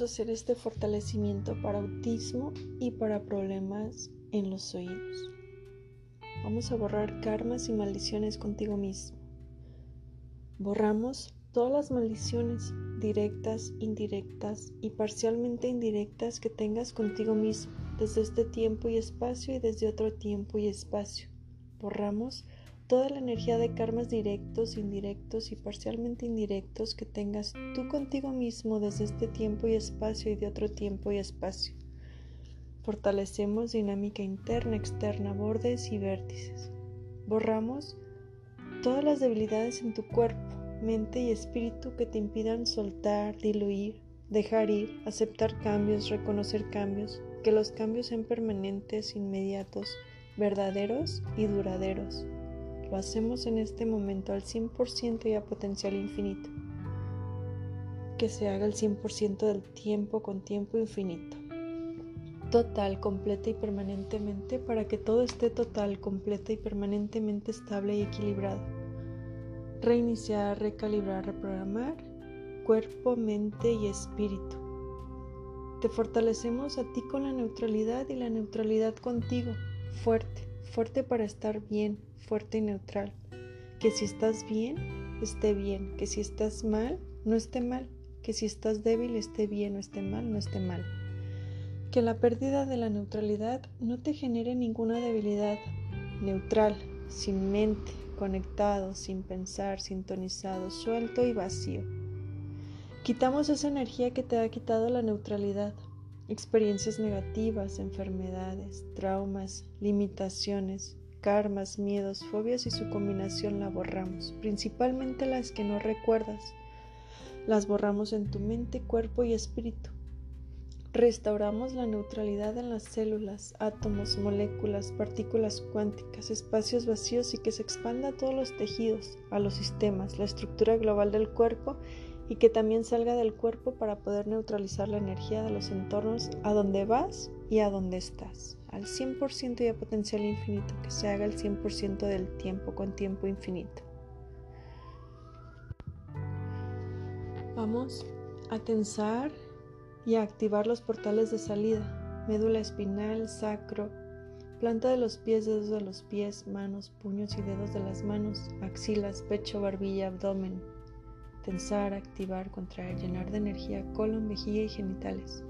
a hacer este fortalecimiento para autismo y para problemas en los oídos. Vamos a borrar karmas y maldiciones contigo mismo. Borramos todas las maldiciones directas, indirectas y parcialmente indirectas que tengas contigo mismo desde este tiempo y espacio y desde otro tiempo y espacio. Borramos toda la energía de karmas directos, indirectos y parcialmente indirectos que tengas tú contigo mismo desde este tiempo y espacio y de otro tiempo y espacio. Fortalecemos dinámica interna, externa, bordes y vértices. Borramos todas las debilidades en tu cuerpo, mente y espíritu que te impidan soltar, diluir, dejar ir, aceptar cambios, reconocer cambios, que los cambios sean permanentes, inmediatos, verdaderos y duraderos. Lo hacemos en este momento al 100% y a potencial infinito. Que se haga el 100% del tiempo con tiempo infinito. Total, completa y permanentemente para que todo esté total, completa y permanentemente estable y equilibrado. Reiniciar, recalibrar, reprogramar cuerpo, mente y espíritu. Te fortalecemos a ti con la neutralidad y la neutralidad contigo, fuerte fuerte para estar bien, fuerte y neutral. Que si estás bien, esté bien. Que si estás mal, no esté mal. Que si estás débil, esté bien o esté mal, no esté mal. Que la pérdida de la neutralidad no te genere ninguna debilidad. Neutral, sin mente, conectado, sin pensar, sintonizado, suelto y vacío. Quitamos esa energía que te ha quitado la neutralidad experiencias negativas, enfermedades, traumas, limitaciones, karmas, miedos, fobias y su combinación la borramos, principalmente las que no recuerdas. Las borramos en tu mente, cuerpo y espíritu. Restauramos la neutralidad en las células, átomos, moléculas, partículas cuánticas, espacios vacíos y que se expanda a todos los tejidos, a los sistemas, la estructura global del cuerpo y que también salga del cuerpo para poder neutralizar la energía de los entornos a donde vas y a donde estás, al 100% y a potencial infinito, que se haga el 100% del tiempo con tiempo infinito. Vamos a tensar y a activar los portales de salida, médula espinal, sacro, planta de los pies, dedos de los pies, manos, puños y dedos de las manos, axilas, pecho, barbilla, abdomen, tensar, activar, contraer, llenar de energía colon, vejiga y genitales.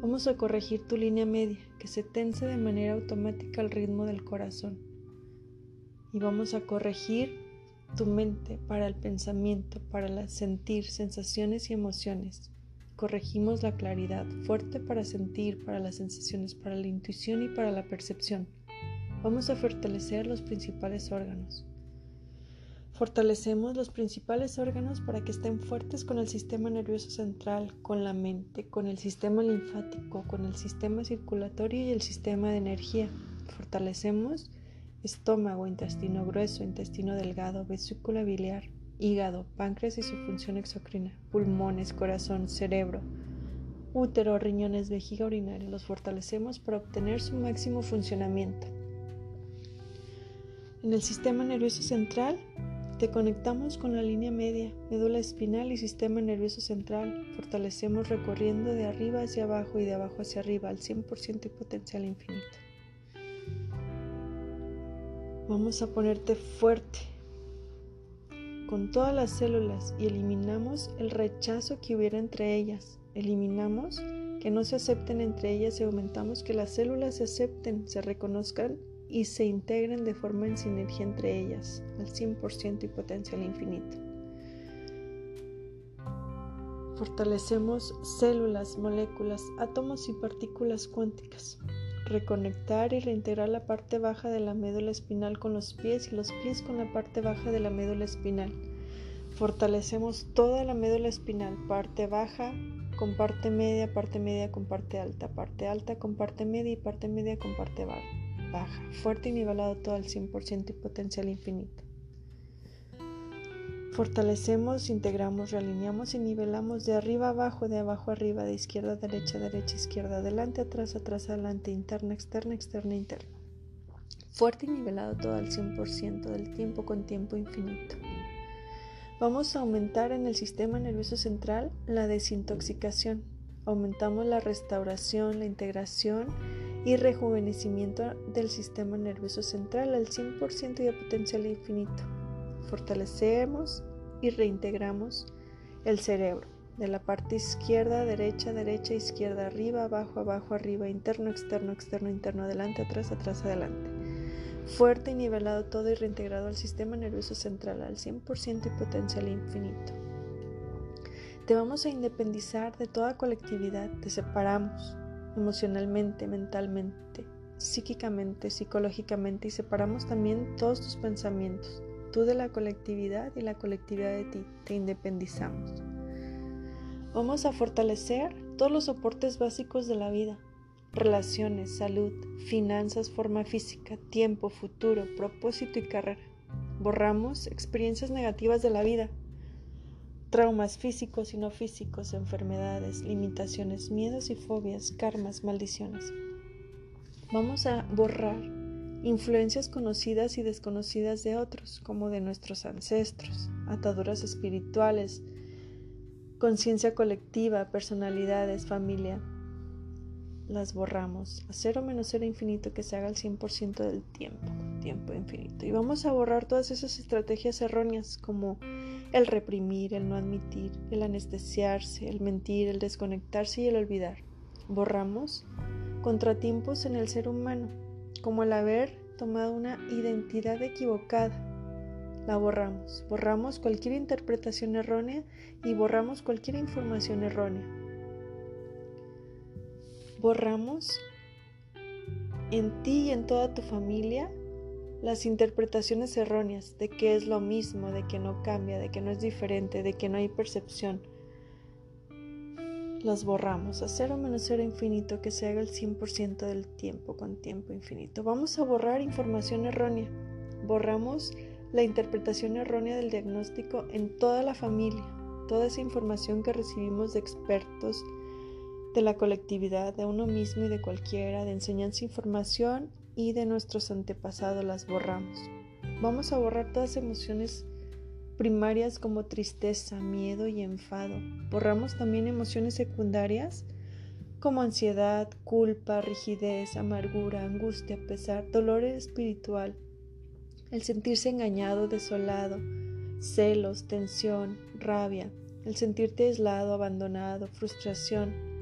Vamos a corregir tu línea media, que se tense de manera automática al ritmo del corazón. Y vamos a corregir tu mente para el pensamiento, para el sentir, sensaciones y emociones. Corregimos la claridad, fuerte para sentir, para las sensaciones, para la intuición y para la percepción. Vamos a fortalecer los principales órganos. Fortalecemos los principales órganos para que estén fuertes con el sistema nervioso central, con la mente, con el sistema linfático, con el sistema circulatorio y el sistema de energía. Fortalecemos estómago, intestino grueso, intestino delgado, vesícula biliar, hígado, páncreas y su función exocrina, pulmones, corazón, cerebro, útero, riñones, vejiga urinaria. Los fortalecemos para obtener su máximo funcionamiento. En el sistema nervioso central te conectamos con la línea media, médula espinal y sistema nervioso central. Fortalecemos recorriendo de arriba hacia abajo y de abajo hacia arriba al 100% y potencial infinito. Vamos a ponerte fuerte con todas las células y eliminamos el rechazo que hubiera entre ellas. Eliminamos que no se acepten entre ellas y aumentamos que las células se acepten, se reconozcan y se integren de forma en sinergia entre ellas al 100% y potencial infinito. Fortalecemos células, moléculas, átomos y partículas cuánticas. Reconectar y reintegrar la parte baja de la médula espinal con los pies y los pies con la parte baja de la médula espinal. Fortalecemos toda la médula espinal, parte baja con parte media, parte media con parte alta, parte alta con parte media y parte media con parte baja fuerte y nivelado todo al 100% y potencial infinito. Fortalecemos, integramos, realineamos y nivelamos de arriba abajo, de abajo arriba, de izquierda a derecha, derecha, izquierda, adelante, atrás, atrás, adelante, interna, externa, externa, interna. Fuerte y nivelado todo al 100% del tiempo con tiempo infinito. Vamos a aumentar en el sistema nervioso central la desintoxicación, aumentamos la restauración, la integración y rejuvenecimiento del sistema nervioso central al 100% y a potencial infinito. Fortalecemos y reintegramos el cerebro de la parte izquierda, derecha, derecha, izquierda, arriba, abajo, abajo, arriba, interno, externo, externo, interno, adelante, atrás, atrás, adelante. Fuerte y nivelado todo y reintegrado al sistema nervioso central al 100% y potencial infinito. Te vamos a independizar de toda colectividad, te separamos emocionalmente, mentalmente, psíquicamente, psicológicamente y separamos también todos tus pensamientos, tú de la colectividad y la colectividad de ti, te independizamos. Vamos a fortalecer todos los soportes básicos de la vida, relaciones, salud, finanzas, forma física, tiempo, futuro, propósito y carrera. Borramos experiencias negativas de la vida, traumas físicos y no físicos, enfermedades, limitaciones, miedos y fobias, karmas, maldiciones. Vamos a borrar influencias conocidas y desconocidas de otros, como de nuestros ancestros, ataduras espirituales, conciencia colectiva, personalidades, familia. Las borramos a cero menos cero infinito que se haga el 100% del tiempo, tiempo infinito. Y vamos a borrar todas esas estrategias erróneas como el reprimir, el no admitir, el anestesiarse, el mentir, el desconectarse y el olvidar. Borramos contratiempos en el ser humano, como el haber tomado una identidad equivocada la borramos. Borramos cualquier interpretación errónea y borramos cualquier información errónea. Borramos en ti y en toda tu familia las interpretaciones erróneas de que es lo mismo, de que no cambia, de que no es diferente, de que no hay percepción. Las borramos a cero menos cero infinito que se haga el 100% del tiempo con tiempo infinito. Vamos a borrar información errónea. Borramos la interpretación errónea del diagnóstico en toda la familia, toda esa información que recibimos de expertos, de la colectividad, de uno mismo y de cualquiera, de enseñanza, información y de nuestros antepasados las borramos. Vamos a borrar todas emociones primarias como tristeza, miedo y enfado. Borramos también emociones secundarias como ansiedad, culpa, rigidez, amargura, angustia, pesar, dolor espiritual, el sentirse engañado, desolado, celos, tensión, rabia, el sentirte aislado, abandonado, frustración,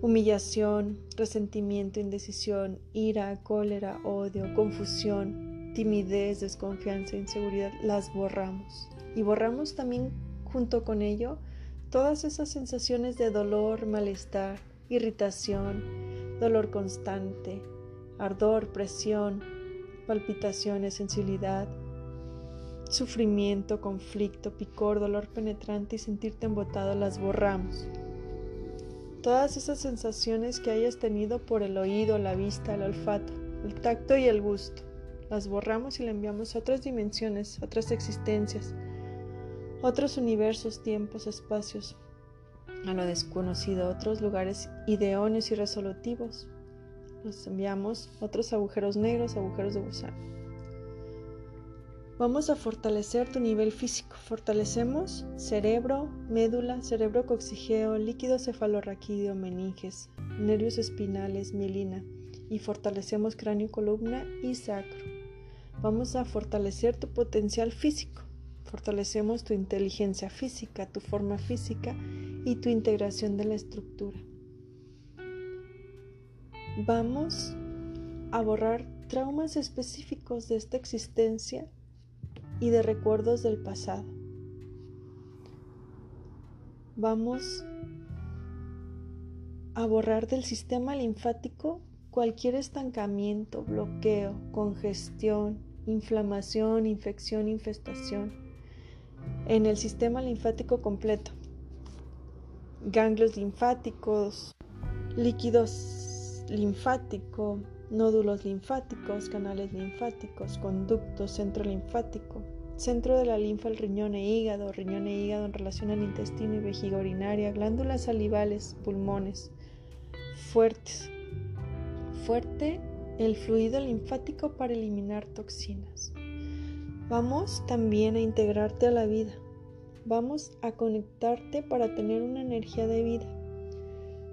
humillación, resentimiento, indecisión, ira, cólera, odio, confusión, timidez, desconfianza, inseguridad, las borramos. Y borramos también junto con ello todas esas sensaciones de dolor, malestar, irritación, dolor constante, ardor, presión, palpitaciones, sensibilidad, sufrimiento, conflicto, picor, dolor penetrante y sentirte embotado las borramos. Todas esas sensaciones que hayas tenido por el oído, la vista, el olfato, el tacto y el gusto, las borramos y le enviamos a otras dimensiones, otras existencias, otros universos, tiempos, espacios, a lo desconocido, otros lugares ideóneos y resolutivos, nos enviamos otros agujeros negros, agujeros de gusano. Vamos a fortalecer tu nivel físico. Fortalecemos cerebro, médula, cerebro coxigeo, líquido cefalorraquídeo, meninges, nervios espinales, mielina y fortalecemos cráneo, columna y sacro. Vamos a fortalecer tu potencial físico. Fortalecemos tu inteligencia física, tu forma física y tu integración de la estructura. Vamos a borrar traumas específicos de esta existencia y de recuerdos del pasado. Vamos a borrar del sistema linfático cualquier estancamiento, bloqueo, congestión, inflamación, infección, infestación en el sistema linfático completo. Ganglios linfáticos, líquidos linfático, nódulos linfáticos, canales linfáticos, conductos, centro linfático, centro de la linfa, el riñón e hígado, riñón e hígado en relación al intestino y vejiga urinaria, glándulas salivales, pulmones, fuertes. Fuerte el fluido linfático para eliminar toxinas. Vamos también a integrarte a la vida. Vamos a conectarte para tener una energía de vida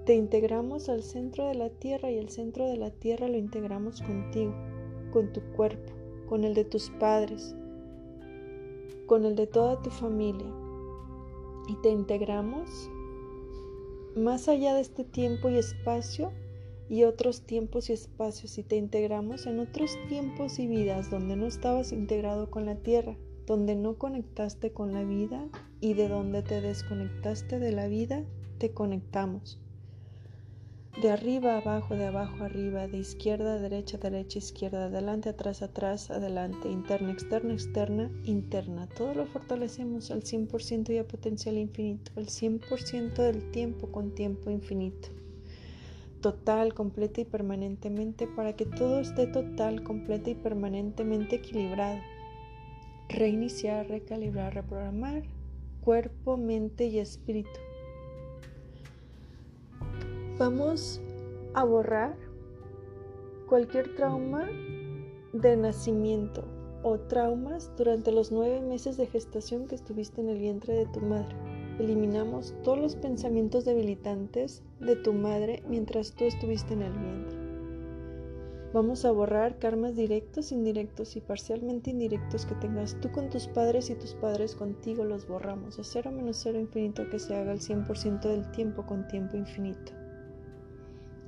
Te integramos al centro de la tierra y el centro de la tierra lo integramos contigo, con tu cuerpo, con el de tus padres, con el de toda tu familia. Y te integramos más allá de este tiempo y espacio y otros tiempos y espacios y te integramos en otros tiempos y vidas donde no estabas integrado con la tierra, donde no conectaste con la vida y de donde te desconectaste de la vida, te conectamos. De arriba abajo, de abajo arriba, de izquierda a derecha, derecha, izquierda, adelante, atrás, atrás, adelante, interna, externa, externa, interna. Todo lo fortalecemos al 100% y a potencial infinito, al 100% del tiempo con tiempo infinito. Total, completa y permanentemente para que todo esté total, completa y permanentemente equilibrado. Reiniciar, recalibrar, reprogramar cuerpo, mente y espíritu Vamos a borrar cualquier trauma de nacimiento o traumas durante los nueve meses de gestación que estuviste en el vientre de tu madre. Eliminamos todos los pensamientos debilitantes de tu madre mientras tú estuviste en el vientre. Vamos a borrar karmas directos, indirectos y parcialmente indirectos que tengas tú con tus padres y tus padres contigo. Los borramos a cero menos cero infinito que se haga el 100% del tiempo con tiempo infinito.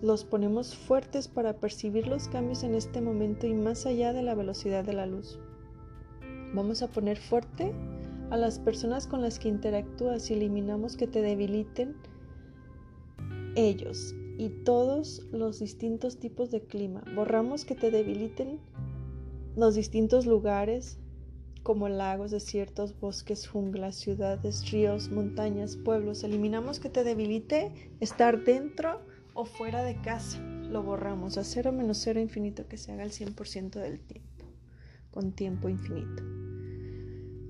Los ponemos fuertes para percibir los cambios en este momento y más allá de la velocidad de la luz. Vamos a poner fuerte a las personas con las que interactúas y eliminamos que te debiliten ellos y todos los distintos tipos de clima. Borramos que te debiliten los distintos lugares como lagos, desiertos, bosques, junglas, ciudades, ríos, montañas, pueblos. Eliminamos que te debilite estar dentro o fuera de casa. Lo borramos a cero menos cero infinito que se haga el 100% del tiempo, con tiempo infinito.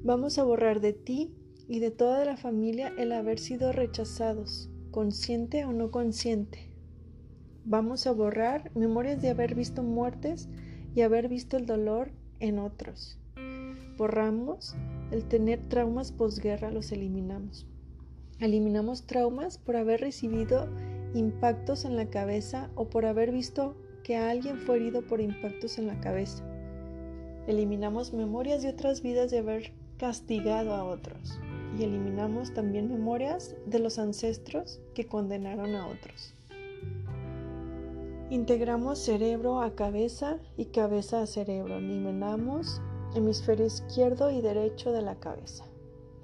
Vamos a borrar de ti y de toda la familia el haber sido rechazados, consciente o no consciente. Vamos a borrar memorias de haber visto muertes y haber visto el dolor en otros. Borramos el tener traumas posguerra, los eliminamos. Eliminamos traumas por haber recibido impactos en la cabeza o por haber visto que alguien fue herido por impactos en la cabeza. Eliminamos memorias de otras vidas de haber castigado a otros y eliminamos también memorias de los ancestros que condenaron a otros. Integramos cerebro a cabeza y cabeza a cerebro. Eliminamos hemisferio izquierdo y derecho de la cabeza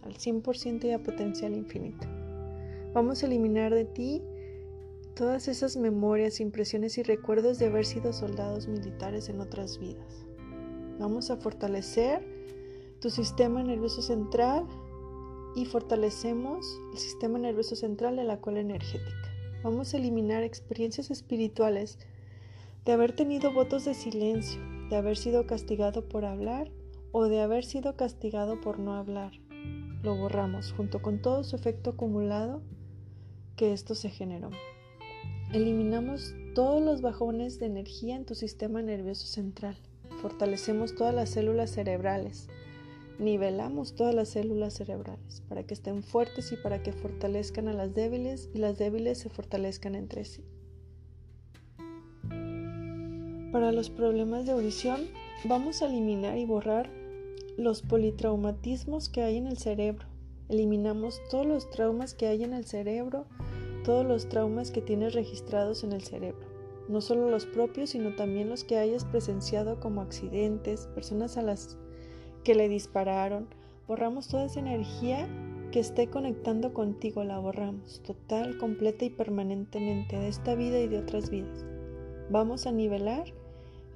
al 100% y a potencial infinito. Vamos a eliminar de ti todas esas memorias, impresiones y recuerdos de haber sido soldados militares en otras vidas. Vamos a fortalecer tu sistema nervioso central y fortalecemos el sistema nervioso central de la cola energética. Vamos a eliminar experiencias espirituales de haber tenido votos de silencio, de haber sido castigado por hablar o de haber sido castigado por no hablar. Lo borramos junto con todo su efecto acumulado que esto se generó. Eliminamos todos los bajones de energía en tu sistema nervioso central. Fortalecemos todas las células cerebrales. Nivelamos todas las células cerebrales para que estén fuertes y para que fortalezcan a las débiles y las débiles se fortalezcan entre sí. Para los problemas de audición, vamos a eliminar y borrar los politraumatismos que hay en el cerebro. Eliminamos todos los traumas que hay en el cerebro todos los traumas que tienes registrados en el cerebro, no solo los propios, sino también los que hayas presenciado como accidentes, personas a las que le dispararon. Borramos toda esa energía que esté conectando contigo, la borramos total, completa y permanentemente de esta vida y de otras vidas. Vamos a nivelar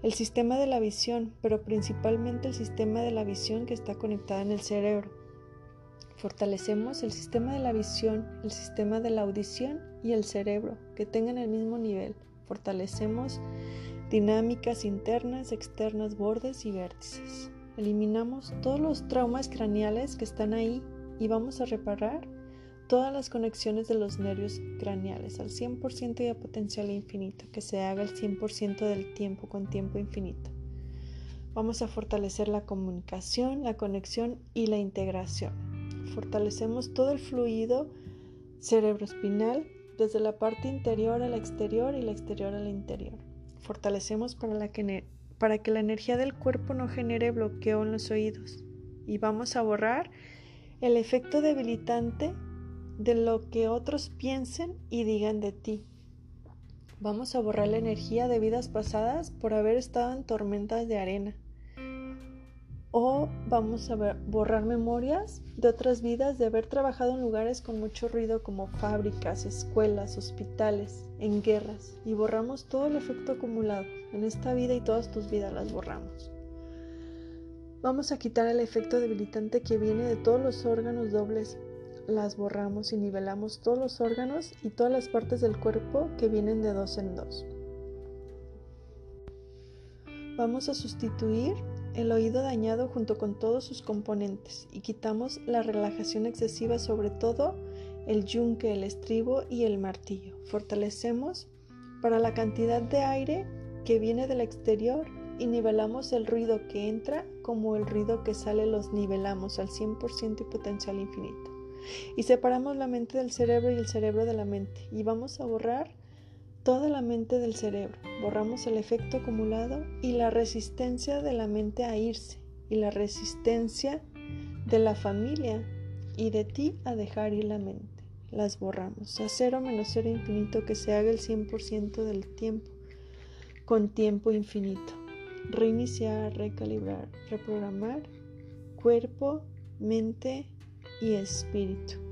el sistema de la visión, pero principalmente el sistema de la visión que está conectada en el cerebro. Fortalecemos el sistema de la visión, el sistema de la audición y el cerebro, que tengan el mismo nivel. Fortalecemos dinámicas internas, externas, bordes y vértices. Eliminamos todos los traumas craneales que están ahí y vamos a reparar todas las conexiones de los nervios craneales al 100% y a potencial infinito, que se haga el 100% del tiempo con tiempo infinito. Vamos a fortalecer la comunicación, la conexión y la integración fortalecemos todo el fluido cerebroespinal desde la parte interior al exterior y la exterior al interior. Fortalecemos la para que la energía del cuerpo no genere bloqueo en los oídos. Y vamos a borrar el efecto debilitante de lo que otros piensen y digan de ti. Vamos a borrar la energía de vidas pasadas por haber estado en tormentas de arena o vamos a borrar memorias de otras vidas de haber trabajado en lugares con mucho ruido como fábricas, escuelas, hospitales, en guerras y borramos todo el efecto acumulado en esta vida y todas tus vidas las borramos. Vamos a quitar el efecto debilitante que viene de todos los órganos dobles, las borramos y nivelamos todos los órganos y todas las partes del cuerpo que vienen de dos en dos. Vamos a sustituir el oído dañado junto con todos sus componentes y quitamos la relajación excesiva sobre todo el yunque, el estribo y el martillo. Fortalecemos para la cantidad de aire que viene del exterior y nivelamos el ruido que entra como el ruido que sale los nivelamos al 100% y potencial infinito. Y separamos la mente del cerebro y el cerebro de la mente y vamos a borrar toda la mente del cerebro, borramos el efecto acumulado y la resistencia de la mente a irse y la resistencia de la familia y de ti a dejar ir la mente. Las borramos a cero menos cero infinito que se haga el 100% del tiempo con tiempo infinito. Reiniciar, recalibrar, reprogramar cuerpo, mente y espíritu.